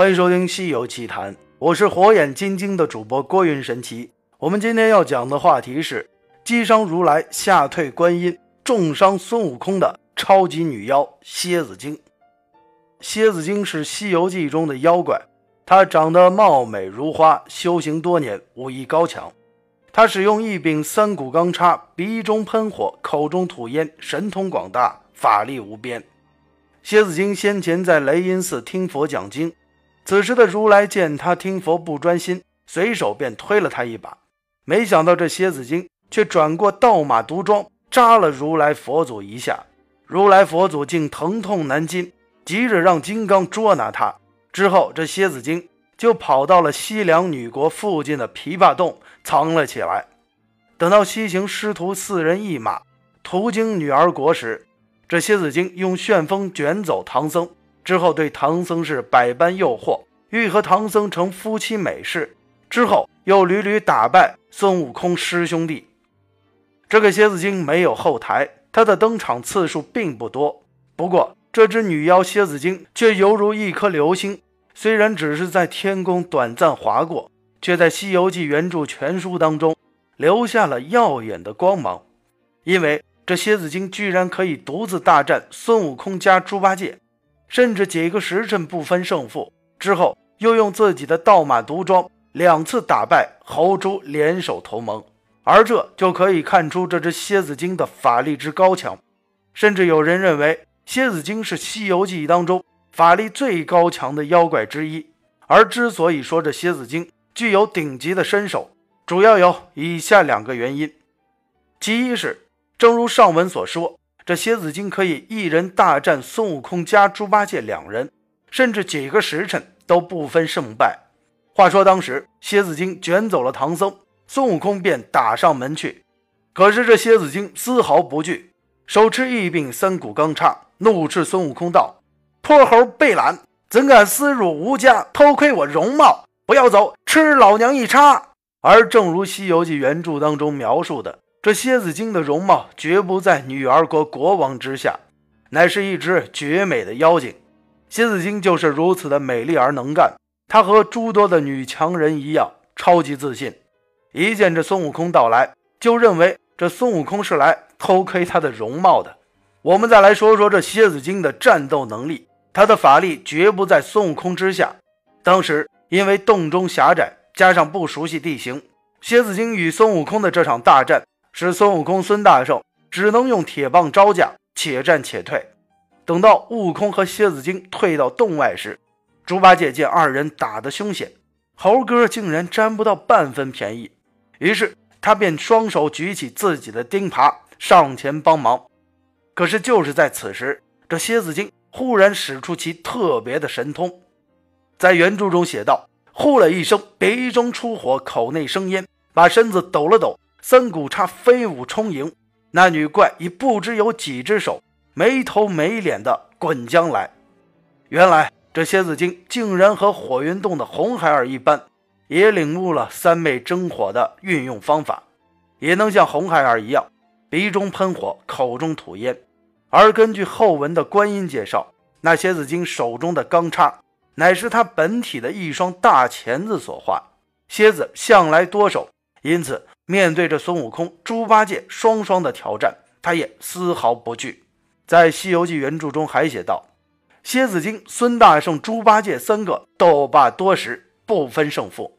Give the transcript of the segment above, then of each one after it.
欢迎收听《西游奇谈》，我是火眼金睛的主播郭云神奇。我们今天要讲的话题是击伤如来、吓退观音、重伤孙悟空的超级女妖蝎子精。蝎子精是《西游记》中的妖怪，她长得貌美如花，修行多年，武艺高强。她使用一柄三股钢叉，鼻中喷火，口中吐烟，神通广大，法力无边。蝎子精先前在雷音寺听佛讲经。此时的如来见他听佛不专心，随手便推了他一把。没想到这蝎子精却转过倒马毒桩，扎了如来佛祖一下。如来佛祖竟疼痛难禁，急着让金刚捉拿他。之后，这蝎子精就跑到了西凉女国附近的琵琶洞藏了起来。等到西行师徒四人一马途经女儿国时，这蝎子精用旋风卷走唐僧。之后对唐僧是百般诱惑，欲和唐僧成夫妻美事。之后又屡屡打败孙悟空师兄弟。这个蝎子精没有后台，他的登场次数并不多。不过这只女妖蝎子精却犹如一颗流星，虽然只是在天宫短暂划过，却在《西游记》原著全书当中留下了耀眼的光芒。因为这蝎子精居然可以独自大战孙悟空加猪八戒。甚至几个时辰不分胜负，之后又用自己的倒马毒桩两次打败猴猪，联手同盟，而这就可以看出这只蝎子精的法力之高强。甚至有人认为，蝎子精是《西游记》当中法力最高强的妖怪之一。而之所以说这蝎子精具有顶级的身手，主要有以下两个原因：其一是，正如上文所说。这蝎子精可以一人大战孙悟空加猪八戒两人，甚至几个时辰都不分胜败。话说当时蝎子精卷走了唐僧，孙悟空便打上门去。可是这蝎子精丝毫不惧，手持一柄三股钢叉，怒斥孙悟空道：“泼猴贝懒，怎敢私入吾家，偷窥我容貌？不要走，吃老娘一叉！”而正如《西游记》原著当中描述的。这蝎子精的容貌绝不在女儿国国王之下，乃是一只绝美的妖精。蝎子精就是如此的美丽而能干，她和诸多的女强人一样，超级自信。一见这孙悟空到来，就认为这孙悟空是来偷窥她的容貌的。我们再来说说这蝎子精的战斗能力，她的法力绝不在孙悟空之下。当时因为洞中狭窄，加上不熟悉地形，蝎子精与孙悟空的这场大战。使孙悟空、孙大圣只能用铁棒招架，且战且退。等到悟空和蝎子精退到洞外时，猪八戒见二人打得凶险，猴哥竟然占不到半分便宜，于是他便双手举起自己的钉耙上前帮忙。可是就是在此时，这蝎子精忽然使出其特别的神通，在原著中写道：“呼了一声，鼻中出火，口内生烟，把身子抖了抖。”三股叉飞舞充盈，那女怪已不知有几只手，没头没脸的滚将来。原来这蝎子精竟然和火云洞的红孩儿一般，也领悟了三昧真火的运用方法，也能像红孩儿一样，鼻中喷火，口中吐烟。而根据后文的观音介绍，那蝎子精手中的钢叉，乃是他本体的一双大钳子所化。蝎子向来多手，因此。面对着孙悟空、猪八戒双双的挑战，他也丝毫不惧。在《西游记》原著中还写道：“蝎子精、孙大圣、猪八戒三个斗罢多时，不分胜负。”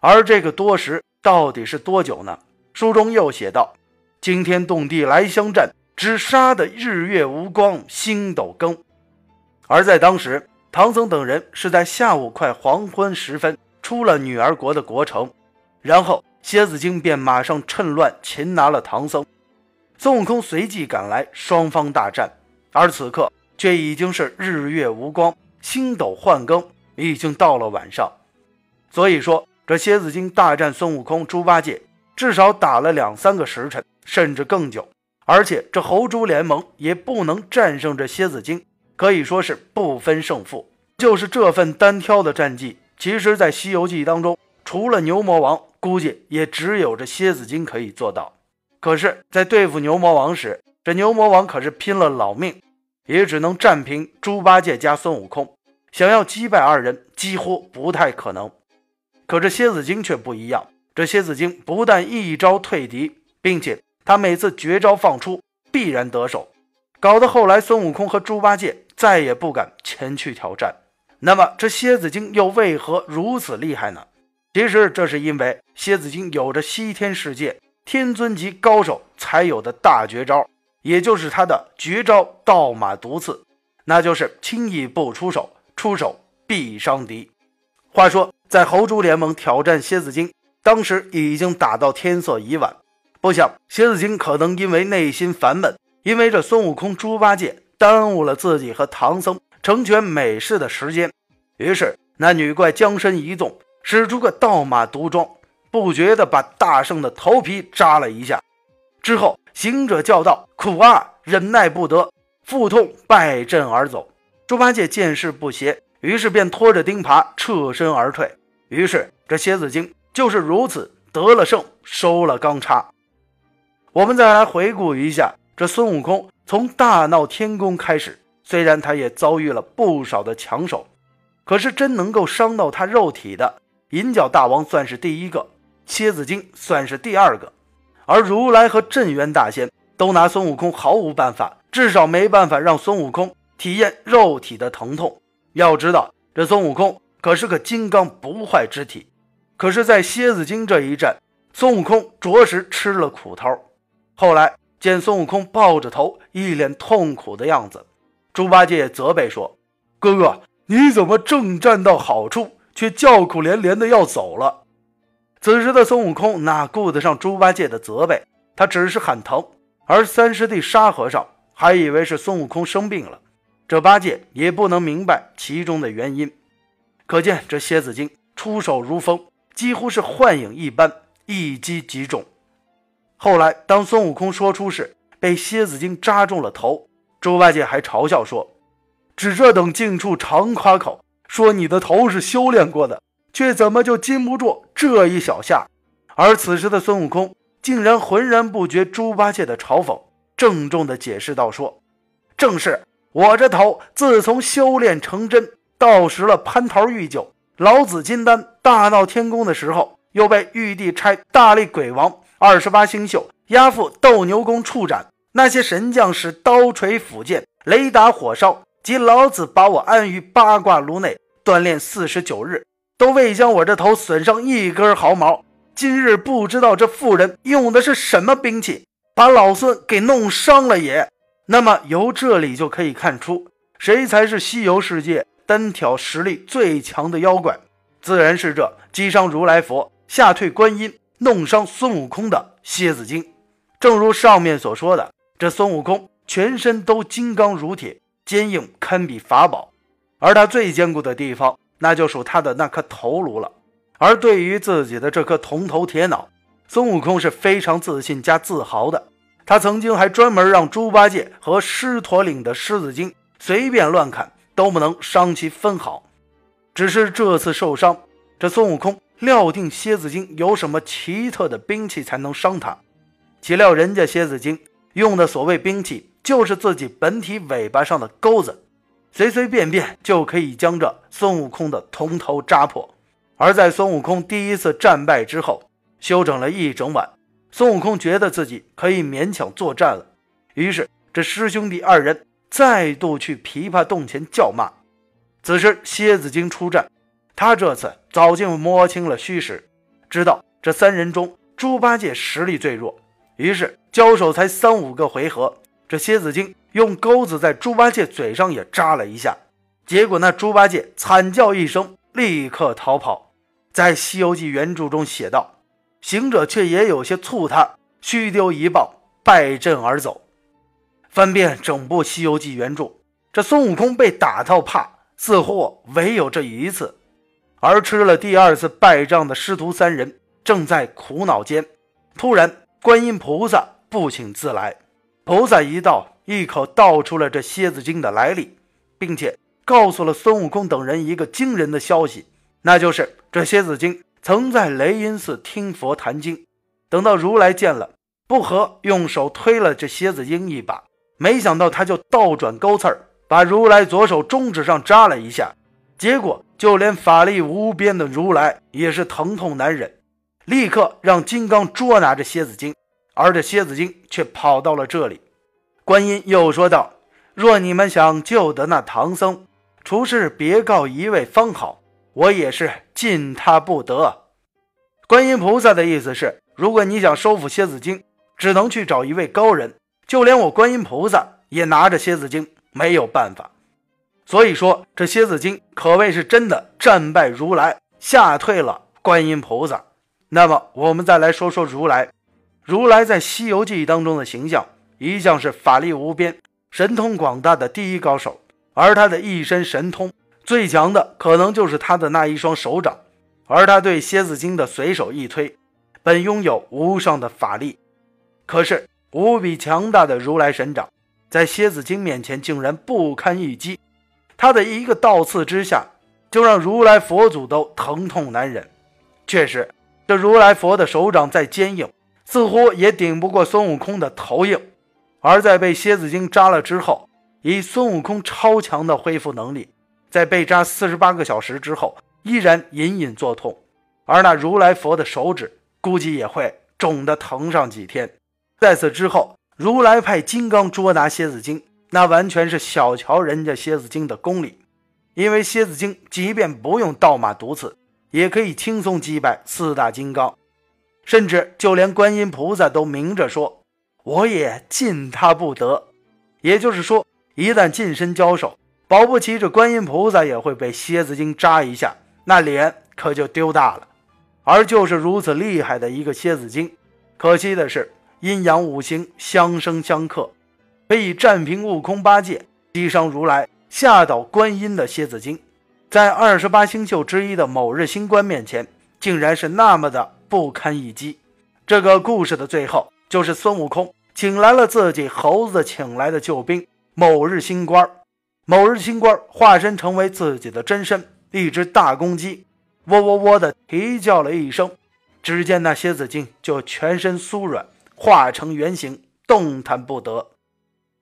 而这个多时到底是多久呢？书中又写道：“惊天动地来相战，只杀得日月无光，星斗更。”而在当时，唐僧等人是在下午快黄昏时分出了女儿国的国城，然后。蝎子精便马上趁乱擒拿了唐僧，孙悟空随即赶来，双方大战。而此刻却已经是日月无光，星斗换更，已经到了晚上。所以说，这蝎子精大战孙悟空、猪八戒，至少打了两三个时辰，甚至更久。而且这猴猪联盟也不能战胜这蝎子精，可以说是不分胜负。就是这份单挑的战绩，其实在《西游记》当中，除了牛魔王。估计也只有这蝎子精可以做到。可是，在对付牛魔王时，这牛魔王可是拼了老命，也只能战平猪八戒加孙悟空。想要击败二人几乎不太可能。可这蝎子精却不一样，这蝎子精不但一招退敌，并且他每次绝招放出必然得手，搞得后来孙悟空和猪八戒再也不敢前去挑战。那么这蝎子精又为何如此厉害呢？其实这是因为蝎子精有着西天世界天尊级高手才有的大绝招，也就是他的绝招“倒马毒刺”，那就是轻易不出手，出手必伤敌。话说，在猴猪联盟挑战蝎子精，当时已经打到天色已晚，不想蝎子精可能因为内心烦闷，因为这孙悟空、猪八戒耽误了自己和唐僧。成全美事的时间，于是那女怪将身一动，使出个倒马毒桩，不觉地把大圣的头皮扎了一下。之后，行者叫道：“苦啊，忍耐不得，腹痛败阵而走。”猪八戒见势不协，于是便拖着钉耙撤身而退。于是这蝎子精就是如此得了胜，收了钢叉。我们再来回顾一下这孙悟空从大闹天宫开始。虽然他也遭遇了不少的强手，可是真能够伤到他肉体的银角大王算是第一个，蝎子精算是第二个，而如来和镇元大仙都拿孙悟空毫无办法，至少没办法让孙悟空体验肉体的疼痛。要知道，这孙悟空可是个金刚不坏之体，可是，在蝎子精这一战，孙悟空着实吃了苦头。后来见孙悟空抱着头，一脸痛苦的样子。猪八戒责备说：“哥哥，你怎么正站到好处，却叫苦连连的要走了？”此时的孙悟空哪顾得上猪八戒的责备，他只是喊疼。而三师弟沙和尚还以为是孙悟空生病了，这八戒也不能明白其中的原因。可见这蝎子精出手如风，几乎是幻影一般，一击即中。后来，当孙悟空说出是被蝎子精扎中了头。猪八戒还嘲笑说：“只这等境处常夸口，说你的头是修炼过的，却怎么就禁不住这一小下？”而此时的孙悟空竟然浑然不觉猪八戒的嘲讽，郑重地解释道：“说正是我这头自从修炼成真，盗食了蟠桃玉酒、老子金丹，大闹天宫的时候，又被玉帝差大力鬼王二十八星宿押赴斗牛宫处斩。”那些神将使刀锤斧剑、雷打火烧，及老子把我安于八卦炉内锻炼四十九日，都未将我这头损伤一根毫毛。今日不知道这妇人用的是什么兵器，把老孙给弄伤了也。那么由这里就可以看出，谁才是西游世界单挑实力最强的妖怪？自然是这击伤如来佛、吓退观音、弄伤孙悟空的蝎子精。正如上面所说的。这孙悟空全身都金刚如铁，坚硬堪比法宝，而他最坚固的地方，那就属他的那颗头颅了。而对于自己的这颗铜头铁脑，孙悟空是非常自信加自豪的。他曾经还专门让猪八戒和狮驼岭的狮子精随便乱砍，都不能伤其分毫。只是这次受伤，这孙悟空料定蝎子精有什么奇特的兵器才能伤他，岂料人家蝎子精。用的所谓兵器，就是自己本体尾巴上的钩子，随随便便就可以将这孙悟空的铜头扎破。而在孙悟空第一次战败之后，休整了一整晚，孙悟空觉得自己可以勉强作战了。于是，这师兄弟二人再度去琵琶洞前叫骂。此时，蝎子精出战，他这次早就摸清了虚实，知道这三人中猪八戒实力最弱。于是交手才三五个回合，这蝎子精用钩子在猪八戒嘴上也扎了一下，结果那猪八戒惨叫一声，立刻逃跑。在《西游记》原著中写道，行者却也有些醋他，虚丢一棒，败阵而走。翻遍整部《西游记》原著，这孙悟空被打到怕，似乎唯有这一次。而吃了第二次败仗的师徒三人正在苦恼间，突然。观音菩萨不请自来，菩萨一到，一口道出了这蝎子精的来历，并且告诉了孙悟空等人一个惊人的消息，那就是这蝎子精曾在雷音寺听佛谈经，等到如来见了，不和，用手推了这蝎子精一把，没想到他就倒转钩刺儿，把如来左手中指上扎了一下，结果就连法力无边的如来也是疼痛难忍，立刻让金刚捉拿着蝎子精，而这蝎子精却跑到了这里。观音又说道：“若你们想救得那唐僧，除是别告一位方好，我也是尽他不得。”观音菩萨的意思是，如果你想收服蝎子精，只能去找一位高人，就连我观音菩萨也拿着蝎子精没有办法。所以说，这蝎子精可谓是真的战败如来，吓退了观音菩萨。那么，我们再来说说如来。如来在《西游记》当中的形象，一向是法力无边、神通广大的第一高手。而他的一身神通，最强的可能就是他的那一双手掌。而他对蝎子精的随手一推，本拥有无上的法力，可是无比强大的如来神掌，在蝎子精面前竟然不堪一击。他的一个倒刺之下，就让如来佛祖都疼痛难忍。确实，这如来佛的手掌再坚硬，似乎也顶不过孙悟空的头硬。而在被蝎子精扎了之后，以孙悟空超强的恢复能力，在被扎四十八个小时之后，依然隐隐作痛。而那如来佛的手指，估计也会肿得疼上几天。在此之后，如来派金刚捉拿蝎子精。那完全是小瞧人家蝎子精的功力，因为蝎子精即便不用倒马毒刺，也可以轻松击败四大金刚，甚至就连观音菩萨都明着说：“我也禁他不得。”也就是说，一旦近身交手，保不齐这观音菩萨也会被蝎子精扎一下，那脸可就丢大了。而就是如此厉害的一个蝎子精，可惜的是阴阳五行相生相克。可以战平悟空八戒，击伤如来，吓倒观音的蝎子精，在二十八星宿之一的某日星官面前，竟然是那么的不堪一击。这个故事的最后，就是孙悟空请来了自己猴子请来的救兵某日星官。某日星官化身成为自己的真身，一只大公鸡，喔喔喔的啼叫了一声，只见那蝎子精就全身酥软，化成原形，动弹不得。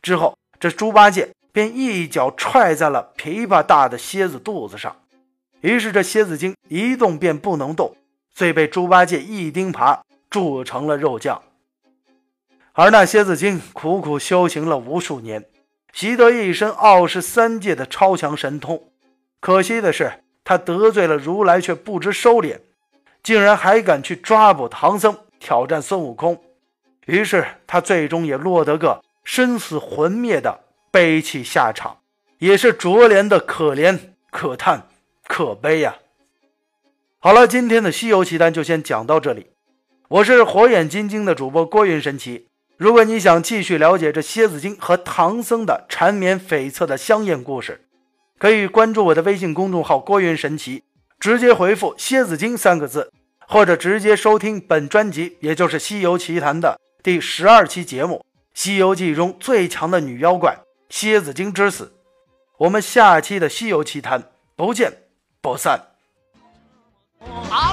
之后，这猪八戒便一脚踹在了琵琶大的蝎子肚子上，于是这蝎子精一动便不能动，遂被猪八戒一钉耙铸成了肉酱。而那蝎子精苦苦修行了无数年，习得一身傲视三界的超强神通，可惜的是，他得罪了如来，却不知收敛，竟然还敢去抓捕唐僧，挑战孙悟空。于是他最终也落得个。身死魂灭的悲泣下场，也是卓怜的可怜、可叹、可悲呀。好了，今天的《西游奇谈》就先讲到这里。我是火眼金睛的主播郭云神奇。如果你想继续了解这蝎子精和唐僧的缠绵悱恻的香艳故事，可以关注我的微信公众号“郭云神奇”，直接回复“蝎子精”三个字，或者直接收听本专辑，也就是《西游奇谈》的第十二期节目。《西游记》中最强的女妖怪蝎子精之死，我们下期的《西游奇谈》不见不散。阿